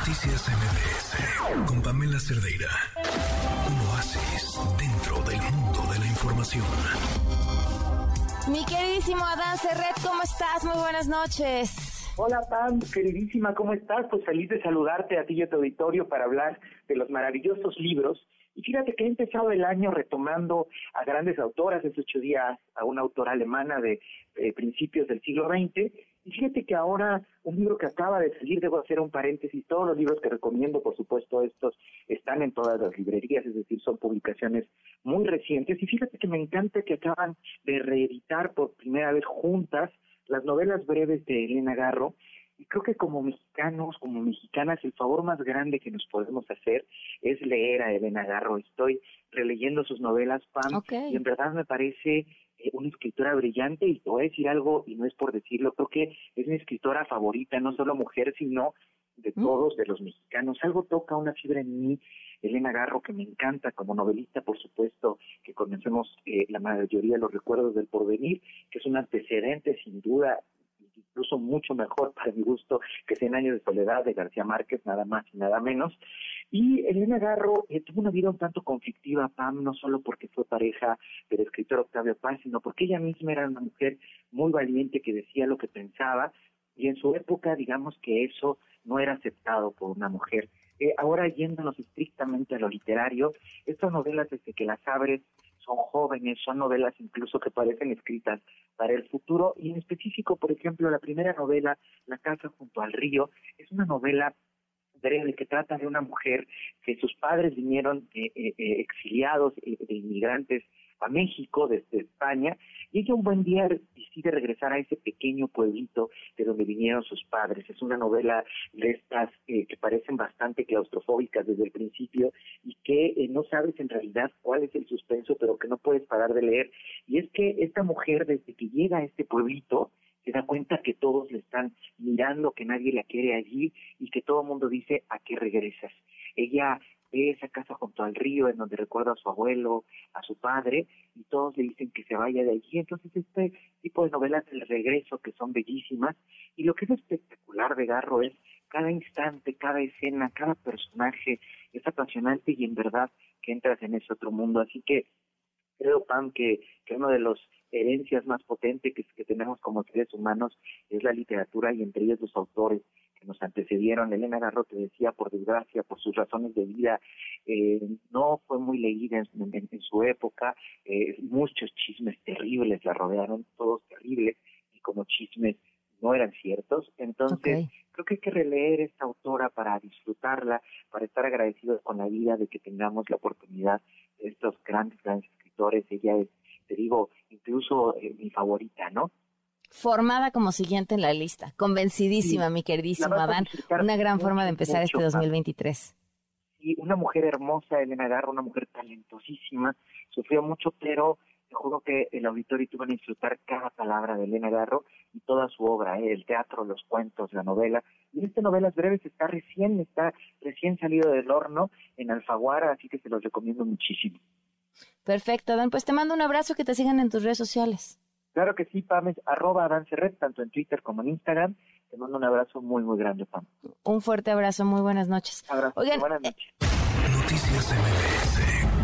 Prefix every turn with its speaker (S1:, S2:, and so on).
S1: Noticias MBS con Pamela Cerdeira. Un oasis dentro del mundo de la información.
S2: Mi queridísimo Adán Serret, ¿cómo estás? Muy buenas noches.
S3: Hola Pam, queridísima, ¿cómo estás? Pues feliz de saludarte a ti y a tu auditorio para hablar de los maravillosos libros. Y fíjate que he empezado el año retomando a grandes autoras, hace ocho días a una autora alemana de eh, principios del siglo XX, y fíjate que ahora un libro que acaba de salir, debo hacer un paréntesis, todos los libros que recomiendo, por supuesto, estos están en todas las librerías, es decir, son publicaciones muy recientes. Y fíjate que me encanta que acaban de reeditar por primera vez juntas las novelas breves de Elena Garro. Y creo que como mexicanos, como mexicanas, el favor más grande que nos podemos hacer es leer a Elena Garro. Estoy releyendo sus novelas, Pam, y en verdad me parece eh, una escritora brillante y te voy a decir algo y no es por decirlo, creo que es mi escritora favorita, no solo mujer, sino de mm. todos, de los mexicanos. Algo toca una fibra en mí, Elena Garro, que me encanta como novelista, por supuesto, que conocemos eh, la mayoría de los recuerdos del porvenir, que es un antecedente sin duda incluso mucho mejor para mi gusto que Cien años de soledad de García Márquez, nada más y nada menos. Y Elena Garro eh, tuvo una vida un tanto conflictiva, Pam, no solo porque fue pareja del escritor Octavio Paz, sino porque ella misma era una mujer muy valiente que decía lo que pensaba y en su época, digamos que eso no era aceptado por una mujer. Eh, ahora yéndonos estrictamente a lo literario, estas novelas desde que las abres son jóvenes, son novelas incluso que parecen escritas para el futuro. Y en específico, por ejemplo, la primera novela, La casa junto al río, es una novela breve que trata de una mujer que sus padres vinieron eh, eh, eh exiliados de inmigrantes a México desde España y ella un buen día decide regresar a ese pequeño pueblito de donde vinieron sus padres. Es una novela de estas eh, que parecen bastante claustrofóbicas desde el principio y que eh, no sabes en realidad cuál es el suspenso, pero que no puedes parar de leer. Y es que esta mujer desde que llega a este pueblito, se da cuenta que todos le están mirando, que nadie la quiere allí y que todo el mundo dice a qué regresas. Ella ve esa casa junto al río en donde recuerda a su abuelo, a su padre, y todos le dicen que se vaya de allí. Entonces, este tipo de novelas del regreso que son bellísimas, y lo que es espectacular de Garro es cada instante, cada escena, cada personaje es apasionante y en verdad que entras en ese otro mundo. Así que creo, Pam, que, que uno de los herencias más potentes que, que tenemos como seres humanos es la literatura y entre ellos los autores que nos antecedieron. Elena Garro, te decía, por desgracia, por sus razones de vida, eh, no fue muy leída en, su época. Eh, muchos chismes terribles la rodearon, todos terribles, y como chismes no eran ciertos. Entonces, creo que hay que releer esta autora para disfrutarla, para estar agradecidos con la vida de que tengamos la oportunidad de estos grandes, grandes escritores. Ella es, te digo, incluso eh, mi favorita, ¿no?
S2: Formada como siguiente en la lista. Convencidísima, mi queridísimo Adán. Una gran forma de empezar este 2023.
S3: Y una mujer hermosa, Elena Garro, una mujer talentosísima. Sufrió mucho, pero te juro que el auditorio tuvo a disfrutar cada palabra de Elena Garro y toda su obra, ¿eh? el teatro, los cuentos, la novela. Y esta novelas breves está recién, está recién salido del horno en Alfaguara, así que se los recomiendo muchísimo.
S2: Perfecto, Adán. Pues te mando un abrazo, que te sigan en tus redes sociales.
S3: Claro que sí, Pam, es arroba Red, tanto en Twitter como en Instagram. Te mando un abrazo muy, muy grande, Pam.
S2: Un fuerte abrazo, muy buenas noches.
S3: Abrazo, buenas noches.
S1: Noticias MBS